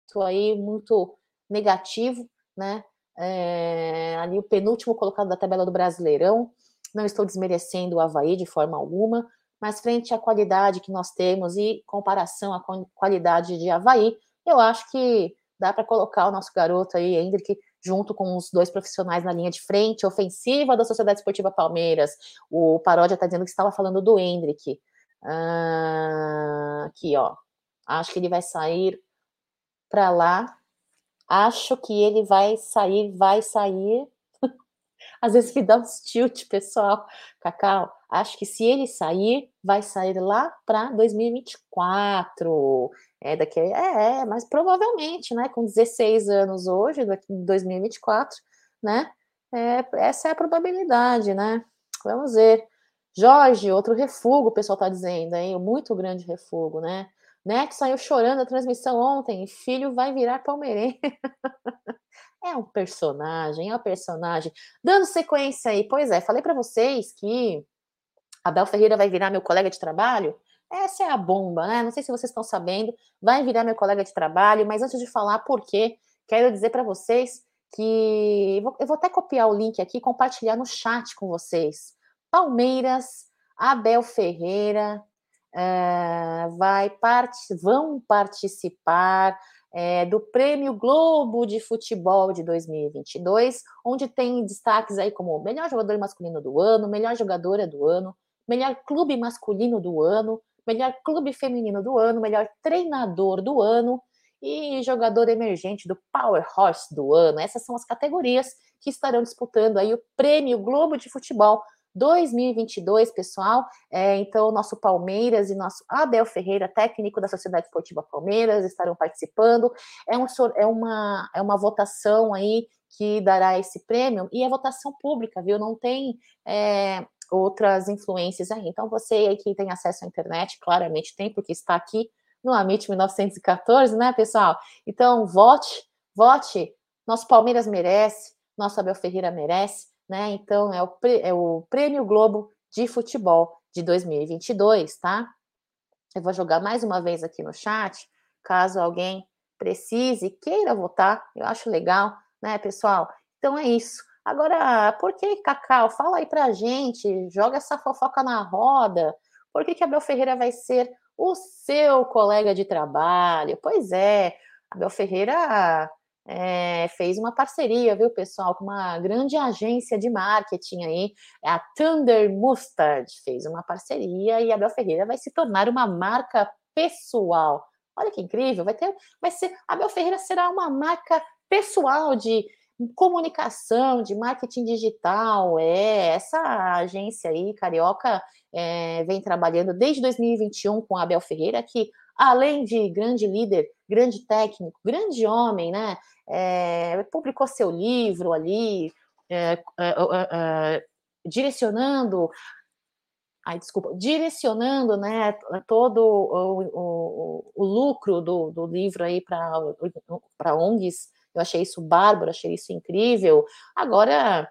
isso aí muito negativo, né? é, ali o penúltimo colocado da tabela do Brasileirão. Não estou desmerecendo o Havaí de forma alguma, mas frente à qualidade que nós temos e comparação à qualidade de Havaí, eu acho que dá para colocar o nosso garoto aí, Hendrick, junto com os dois profissionais na linha de frente, ofensiva da Sociedade Esportiva Palmeiras. O Paródia está dizendo que estava falando do Hendrick. Ah, aqui, ó. Acho que ele vai sair para lá acho que ele vai sair, vai sair. Às vezes me dá uns tilt, pessoal. Cacau, acho que se ele sair, vai sair lá para 2024. É, daqui, é, é, mas provavelmente, né? Com 16 anos hoje, daqui em 2024, né? É, essa é a probabilidade, né? Vamos ver. Jorge, outro refugo, o pessoal está dizendo, hein? Muito grande refugo, né? Neto saiu chorando a transmissão ontem, filho vai virar palmeirense. é um personagem, é um personagem. Dando sequência aí, pois é, falei para vocês que Abel Ferreira vai virar meu colega de trabalho. Essa é a bomba, né? Não sei se vocês estão sabendo, vai virar meu colega de trabalho, mas antes de falar por quê, quero dizer para vocês que eu vou até copiar o link aqui e compartilhar no chat com vocês. Palmeiras, Abel Ferreira, uh, vai part vão participar é, do Prêmio Globo de Futebol de 2022, onde tem destaques aí como melhor jogador masculino do ano, melhor jogadora do ano, melhor clube masculino do ano, melhor clube feminino do ano, melhor treinador do ano e jogador emergente do Power Horse do ano. Essas são as categorias que estarão disputando aí o Prêmio Globo de Futebol 2022, pessoal. É, então, nosso Palmeiras e nosso Abel Ferreira, técnico da Sociedade Esportiva Palmeiras, estarão participando. É, um, é, uma, é uma votação aí que dará esse prêmio e é votação pública, viu? Não tem é, outras influências aí. Então, você aí que tem acesso à internet, claramente tem, porque está aqui no Amit 1914, né, pessoal? Então, vote, vote. Nosso Palmeiras merece, nosso Abel Ferreira merece né? Então é o, é o Prêmio Globo de Futebol de 2022, tá? Eu vou jogar mais uma vez aqui no chat, caso alguém precise, queira votar, eu acho legal, né, pessoal? Então é isso. Agora, por que, Cacau? Fala aí pra gente, joga essa fofoca na roda. Por que, que Abel Ferreira vai ser o seu colega de trabalho? Pois é, Abel Ferreira é, fez uma parceria, viu, pessoal, com uma grande agência de marketing aí, a Thunder Mustard, fez uma parceria e Abel Ferreira vai se tornar uma marca pessoal. Olha que incrível, vai ter, vai ser, Abel Ferreira será uma marca pessoal de comunicação, de marketing digital, é essa agência aí, Carioca, é, vem trabalhando desde 2021 com Abel Ferreira, que além de grande líder, grande técnico, grande homem, né, é, publicou seu livro ali, é, direcionando ai, desculpa, direcionando né, todo o, o, o lucro do, do livro aí para ONGs eu achei isso bárbaro, achei isso incrível. Agora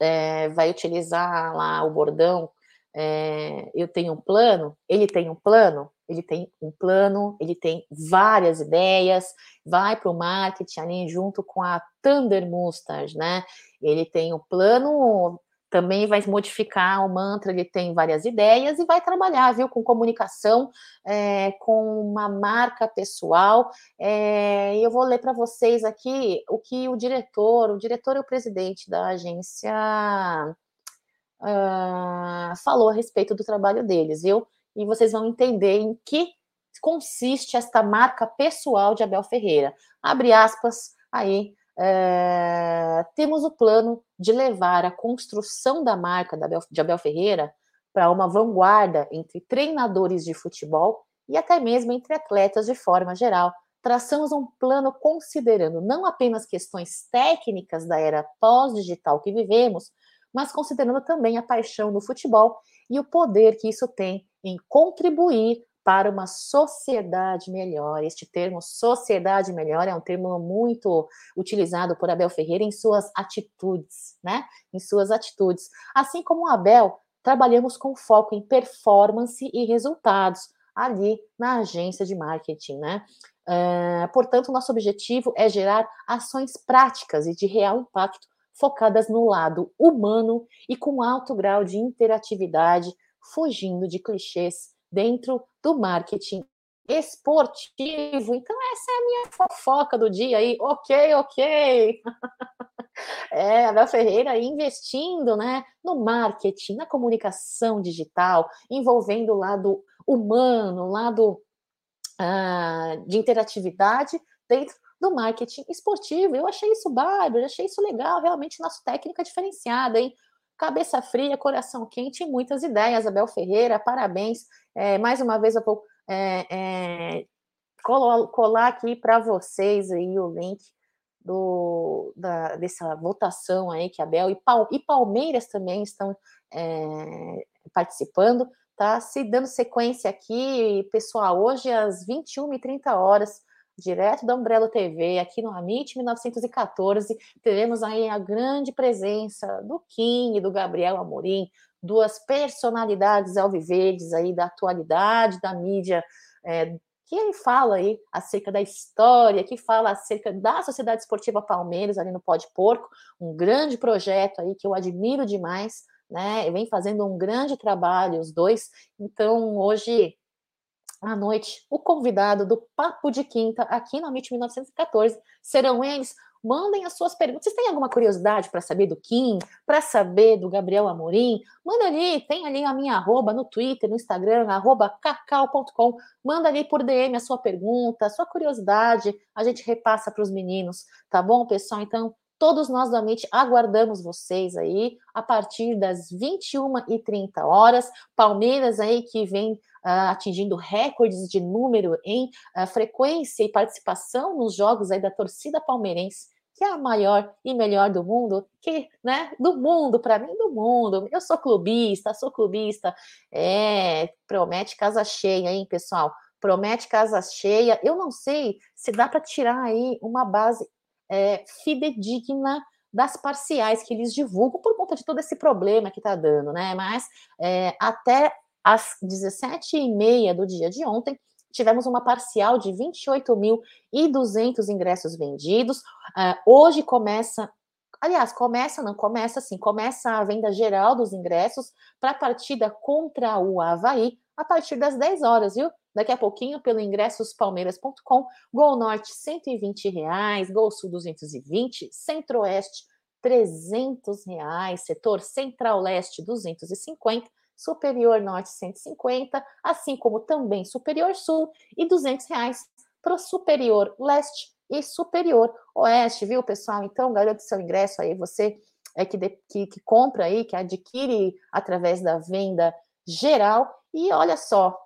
é, vai utilizar lá o bordão. É, eu tenho um plano, ele tem um plano, ele tem um plano, ele tem várias ideias, vai para o marketing ali junto com a Thunder Mustard, né? Ele tem um plano também vai modificar o mantra, ele tem várias ideias e vai trabalhar, viu, com comunicação, é, com uma marca pessoal. É, eu vou ler para vocês aqui o que o diretor, o diretor e o presidente da agência uh, falou a respeito do trabalho deles, viu? E vocês vão entender em que consiste esta marca pessoal de Abel Ferreira. Abre aspas aí é, temos o plano de levar a construção da marca de Abel Ferreira para uma vanguarda entre treinadores de futebol e até mesmo entre atletas de forma geral. Traçamos um plano considerando não apenas questões técnicas da era pós-digital que vivemos, mas considerando também a paixão do futebol e o poder que isso tem em contribuir para uma sociedade melhor. Este termo sociedade melhor é um termo muito utilizado por Abel Ferreira em suas atitudes, né? Em suas atitudes. Assim como Abel, trabalhamos com foco em performance e resultados ali na agência de marketing, né? Uh, portanto, nosso objetivo é gerar ações práticas e de real impacto focadas no lado humano e com alto grau de interatividade, fugindo de clichês dentro do marketing esportivo. Então, essa é a minha fofoca do dia aí. Ok, ok. É, Abel Ferreira investindo né, no marketing, na comunicação digital, envolvendo o lado humano, o lado ah, de interatividade dentro do marketing esportivo. Eu achei isso bárbaro, achei isso legal, realmente nossa técnica diferenciada, hein? Cabeça fria, coração quente e muitas ideias. Abel Ferreira, parabéns. É, mais uma vez eu vou é, é, colar aqui para vocês aí o link do, da, dessa votação aí que a Bel e, Pal, e Palmeiras também estão é, participando, tá? Se dando sequência aqui, pessoal, hoje às 21h30 horas, direto da Umbrella TV, aqui no Amit 1914, teremos aí a grande presença do Kim e do Gabriel Amorim, duas personalidades alviverdes aí da atualidade da mídia, é, que ele fala aí acerca da história, que fala acerca da Sociedade Esportiva Palmeiras ali no Pode Porco, um grande projeto aí que eu admiro demais, né? Vem fazendo um grande trabalho os dois. Então, hoje à noite, o convidado do Papo de Quinta aqui no MIT 1914 serão eles Mandem as suas perguntas. Vocês têm alguma curiosidade para saber do Kim, para saber do Gabriel Amorim? Manda ali, tem ali a minha arroba no Twitter, no Instagram, arroba cacau.com. Manda ali por DM a sua pergunta, a sua curiosidade, a gente repassa para os meninos, tá bom, pessoal? Então, todos nós do Amit aguardamos vocês aí a partir das 21h30 horas. Palmeiras aí que vem uh, atingindo recordes de número em uh, frequência e participação nos jogos aí da torcida palmeirense que é a maior e melhor do mundo, que, né, do mundo, para mim, do mundo. Eu sou clubista, sou clubista. É, promete casa cheia, hein, pessoal? Promete casa cheia. Eu não sei se dá para tirar aí uma base é, fidedigna das parciais que eles divulgam por conta de todo esse problema que está dando, né? Mas é, até às 17h30 do dia de ontem, tivemos uma parcial de 28.200 ingressos vendidos. Uh, hoje começa, aliás, começa, não começa assim, começa a venda geral dos ingressos para a partida contra o Havaí a partir das 10 horas, viu? Daqui a pouquinho pelo ingressospalmeiras.com. Gol Norte, 120 reais. Gol Sul, 220. Centro-Oeste, 300 reais. Setor Central-Leste, 250. Superior Norte, 150. Assim como também Superior Sul e 200 reais para o Superior Leste e Superior Oeste, viu, pessoal? Então, garante seu ingresso aí, você é que, de, que, que compra aí, que adquire através da venda geral. E olha só,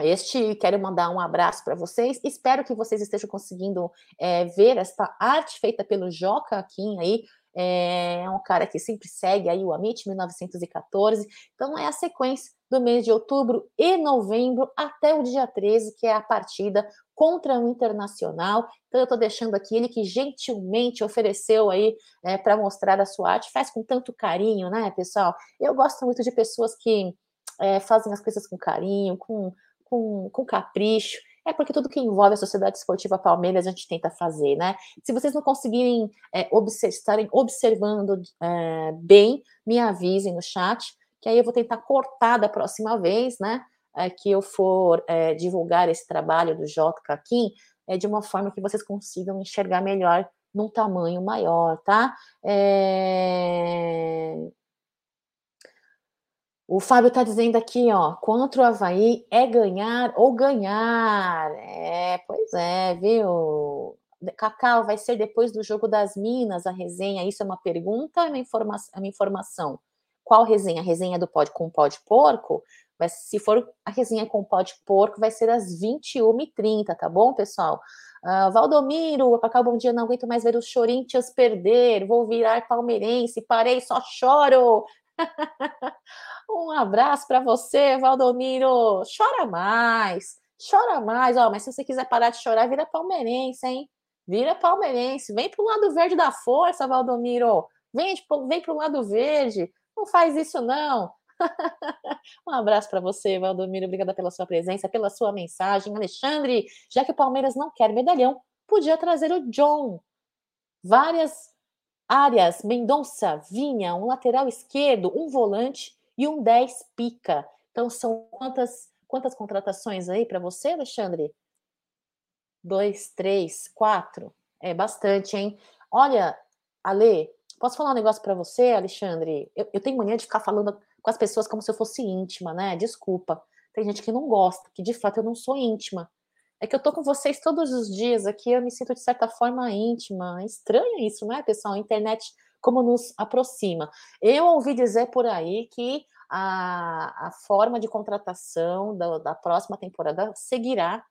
este quero mandar um abraço para vocês. Espero que vocês estejam conseguindo é, ver esta arte feita pelo Joca Kim aí. É um cara que sempre segue aí o Amit 1914. Então é a sequência do mês de outubro e novembro até o dia 13, que é a partida contra o Internacional. Então eu estou deixando aqui ele que gentilmente ofereceu aí é, para mostrar a sua arte. Faz com tanto carinho, né, pessoal? Eu gosto muito de pessoas que é, fazem as coisas com carinho, com, com, com capricho. É porque tudo que envolve a Sociedade Esportiva Palmeiras a gente tenta fazer, né? Se vocês não conseguirem é, estarem observando é, bem, me avisem no chat, que aí eu vou tentar cortar da próxima vez, né? É, que eu for é, divulgar esse trabalho do J. Kim, é, de uma forma que vocês consigam enxergar melhor num tamanho maior, tá? É... O Fábio está dizendo aqui, ó, contra o Havaí é ganhar ou ganhar. É, pois é, viu? Cacau, vai ser depois do jogo das Minas a resenha? Isso é uma pergunta ou é uma, informa é uma informação? Qual resenha? A resenha do pó com pó de porco? Mas se for a resenha com pó de porco, vai ser às 21h30, tá bom, pessoal? Uh, Valdomiro, Cacau, bom dia, não aguento mais ver os Corinthians perder, vou virar palmeirense, parei, só choro. um abraço para você, Valdomiro. Chora mais, chora mais. Ó, mas se você quiser parar de chorar, vira palmeirense, hein? Vira palmeirense. Vem para o lado verde da força, Valdomiro. Vem, vem para o lado verde. Não faz isso, não. um abraço para você, Valdomiro. Obrigada pela sua presença, pela sua mensagem. Alexandre, já que o Palmeiras não quer medalhão, podia trazer o John. Várias áreas, Mendonça, Vinha, um lateral esquerdo, um volante e um 10 pica. Então, são quantas, quantas contratações aí para você, Alexandre? Dois, três, quatro. É bastante, hein? Olha, Ale, posso falar um negócio para você, Alexandre? Eu, eu tenho mania de ficar falando com as pessoas como se eu fosse íntima, né? Desculpa. Tem gente que não gosta, que de fato eu não sou íntima. É que eu tô com vocês todos os dias aqui, eu me sinto de certa forma íntima. É estranho isso, né, pessoal? A internet como nos aproxima. Eu ouvi dizer por aí que a, a forma de contratação da, da próxima temporada seguirá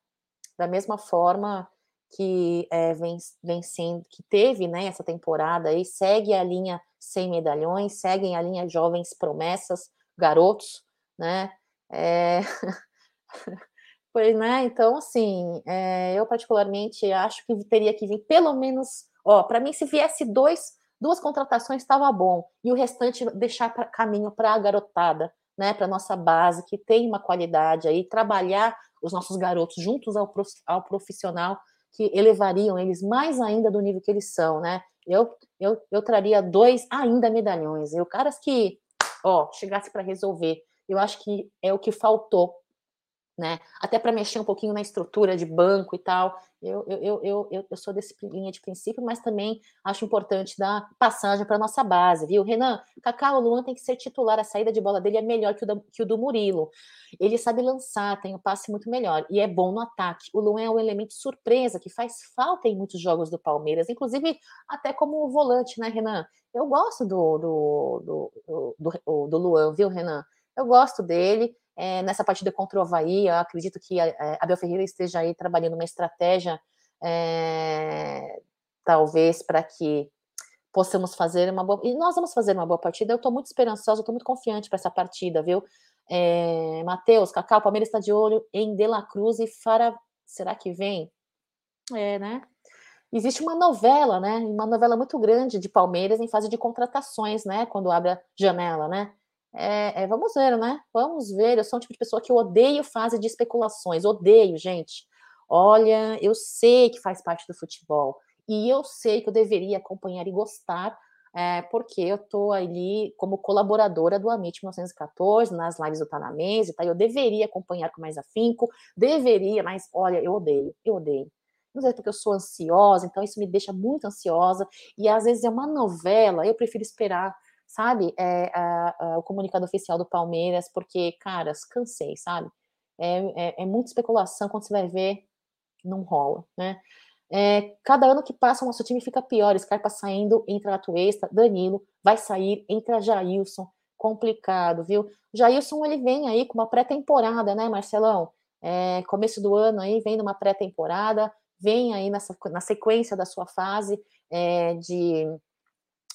da mesma forma que é, vem, vem sendo, que teve né, essa temporada aí, segue a linha sem medalhões, seguem a linha jovens promessas, garotos, né? É... Pois, né? Então, assim, é, eu particularmente acho que teria que vir pelo menos, ó, para mim, se viesse dois, duas contratações estava bom, e o restante deixar pra, caminho para a garotada, né? Para nossa base, que tem uma qualidade aí, trabalhar os nossos garotos juntos ao, ao profissional, que elevariam eles mais ainda do nível que eles são, né? Eu, eu, eu traria dois ainda medalhões, eu caras que, ó, chegasse para resolver. Eu acho que é o que faltou né? Até para mexer um pouquinho na estrutura de banco e tal. Eu, eu, eu, eu, eu sou desse linha de princípio, mas também acho importante dar passagem para nossa base, viu? Renan, Cacau, Luan tem que ser titular, a saída de bola dele é melhor que o, da, que o do Murilo. Ele sabe lançar, tem um passe muito melhor e é bom no ataque. O Luan é um elemento surpresa que faz falta em muitos jogos do Palmeiras, inclusive até como volante, né, Renan? Eu gosto do, do, do, do, do, do Luan, viu, Renan? Eu gosto dele é, nessa partida contra o Havaí, eu acredito que a, a Abel Ferreira esteja aí trabalhando uma estratégia, é, talvez, para que possamos fazer uma boa. E nós vamos fazer uma boa partida. Eu estou muito esperançosa, estou muito confiante para essa partida, viu? É, Matheus, Cacau, Palmeiras está de olho em De La Cruz e Fara. Será que vem? É, né? Existe uma novela, né? Uma novela muito grande de Palmeiras em fase de contratações, né? Quando abre a janela, né? É, é, vamos ver, né? Vamos ver. Eu sou um tipo de pessoa que odeio fase de especulações. Odeio, gente. Olha, eu sei que faz parte do futebol. E eu sei que eu deveria acompanhar e gostar é, porque eu estou ali como colaboradora do Amit 1914, nas lives do Tá na Mesa, tá? eu deveria acompanhar com mais afinco, deveria, mas olha, eu odeio, eu odeio. Não sei porque eu sou ansiosa, então isso me deixa muito ansiosa, e às vezes é uma novela, eu prefiro esperar sabe, é, a, a, o comunicado oficial do Palmeiras, porque, caras, cansei, sabe? É, é, é muita especulação, quando você vai ver, não rola, né? É, cada ano que passa, o nosso time fica pior. Scarpa saindo, entra Atuesta, Danilo, vai sair, entra Jailson. Complicado, viu? Jailson, ele vem aí com uma pré-temporada, né, Marcelão? É, começo do ano aí, vem numa pré-temporada, vem aí nessa, na sequência da sua fase é, de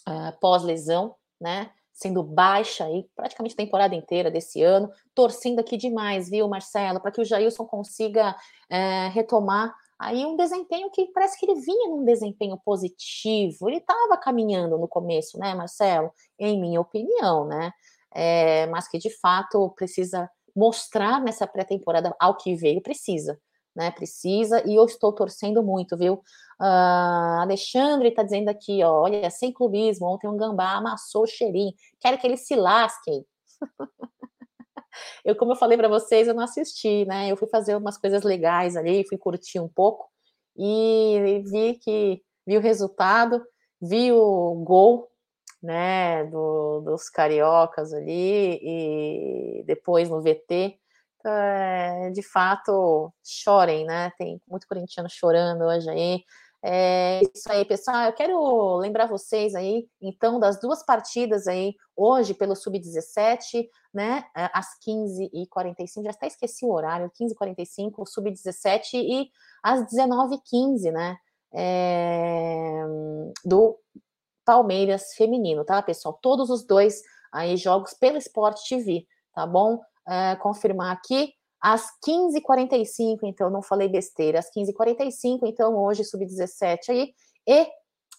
uh, pós-lesão, né? Sendo baixa aí praticamente a temporada inteira desse ano, torcendo aqui demais, viu, Marcelo, para que o Jailson consiga é, retomar aí um desempenho que parece que ele vinha num desempenho positivo, ele estava caminhando no começo, né, Marcelo? Em minha opinião, né? É, mas que de fato precisa mostrar nessa pré-temporada ao que veio, precisa, né? Precisa, e eu estou torcendo muito, viu? Uh, Alexandre está dizendo aqui, ó, olha, sem clubismo, ontem um gambá amassou o cheirinho, quero que eles se lasquem. eu, como eu falei para vocês, eu não assisti, né? Eu fui fazer umas coisas legais ali, fui curtir um pouco e vi que vi o resultado, vi o gol, né, do, dos cariocas ali e depois no VT é, de fato, chorem, né? Tem muito corintiano chorando hoje aí. É isso aí, pessoal. Eu quero lembrar vocês aí, então, das duas partidas aí, hoje pelo Sub-17, né? É, às 15h45, já até esqueci o horário, 15h45, Sub-17, e às 19h15, né? É, do Palmeiras Feminino, tá, pessoal? Todos os dois aí jogos pelo Sport TV, tá bom? uh, confirmar aqui, às 15h45, então não falei besteira, às 15h45, então hoje sub-17 aí, e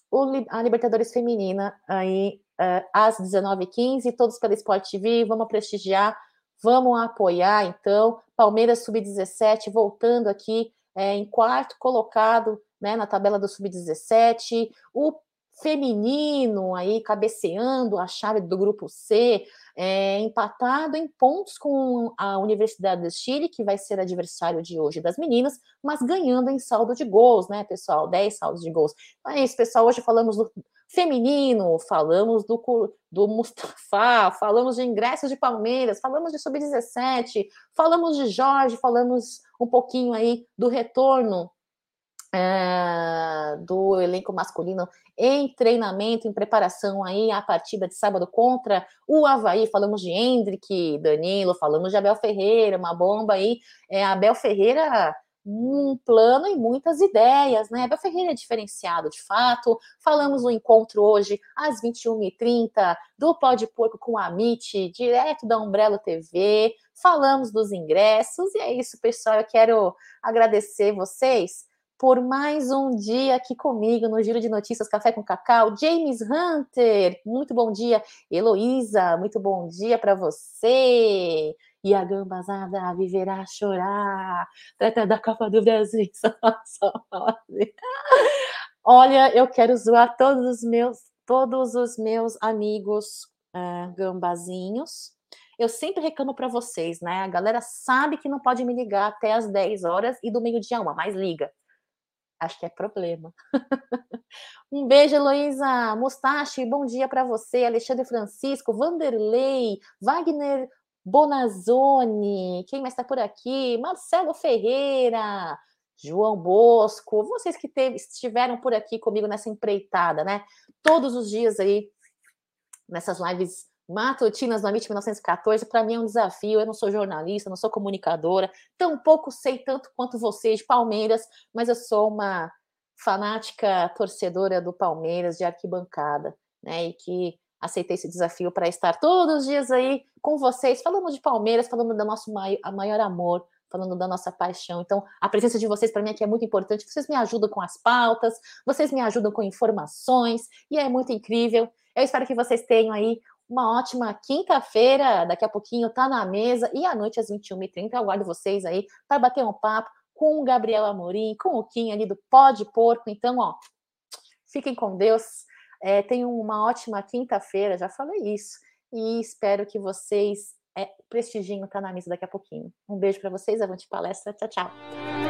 o, a Libertadores Feminina aí uh, às 19h15, todos pela Sport TV, vamos prestigiar, vamos apoiar, então, Palmeiras sub-17 voltando aqui é, em quarto colocado né, na tabela do sub-17, o feminino aí cabeceando a chave do grupo C, é, empatado em pontos com a Universidade do Chile, que vai ser adversário de hoje das meninas, mas ganhando em saldo de gols, né, pessoal? 10 saldos de gols. Então é isso, pessoal. Hoje falamos do feminino, falamos do, do Mustafa, falamos de ingressos de Palmeiras, falamos de Sub-17, falamos de Jorge, falamos um pouquinho aí do retorno é, do elenco masculino em treinamento, em preparação aí à partida de sábado contra o Havaí. Falamos de Hendrick, Danilo, falamos de Abel Ferreira, uma bomba aí. É, Abel Ferreira, um plano e muitas ideias, né? Abel Ferreira é diferenciado de fato. Falamos no encontro hoje às 21h30 do Pode Porco com a Amit, direto da Umbrella TV. Falamos dos ingressos e é isso, pessoal. Eu quero agradecer vocês por mais um dia aqui comigo no Giro de Notícias Café com Cacau. James Hunter, muito bom dia. Heloísa, muito bom dia para você. E a gambazada viverá a chorar. Trata da Copa do Brasil. Olha, eu quero zoar todos os meus, todos os meus amigos uh, gambazinhos. Eu sempre reclamo para vocês, né? A galera sabe que não pode me ligar até as 10 horas e do meio-dia uma, mas liga acho que é problema. um beijo, Heloísa Mustache, bom dia para você, Alexandre Francisco, Vanderlei, Wagner Bonazzoni, quem mais está por aqui? Marcelo Ferreira, João Bosco, vocês que teve, estiveram por aqui comigo nessa empreitada, né? Todos os dias aí, nessas lives matutinas no Amit 1914, para mim é um desafio. Eu não sou jornalista, não sou comunicadora, tampouco sei tanto quanto vocês de Palmeiras, mas eu sou uma fanática torcedora do Palmeiras de arquibancada, né? E que aceitei esse desafio para estar todos os dias aí com vocês, falando de Palmeiras, falando do nosso maior, maior amor, falando da nossa paixão. Então, a presença de vocês para mim aqui é muito importante. Vocês me ajudam com as pautas, vocês me ajudam com informações, e é muito incrível. Eu espero que vocês tenham aí uma ótima quinta-feira. Daqui a pouquinho tá na mesa. E à noite, às 21h30, eu aguardo vocês aí para bater um papo com o Gabriel Amorim, com o Kim ali do Pó de Porco. Então, ó, fiquem com Deus. É, tenham uma ótima quinta-feira, já falei isso. E espero que vocês é, prestigiem o Tá na Mesa daqui a pouquinho. Um beijo para vocês, avante palestra, tchau, tchau.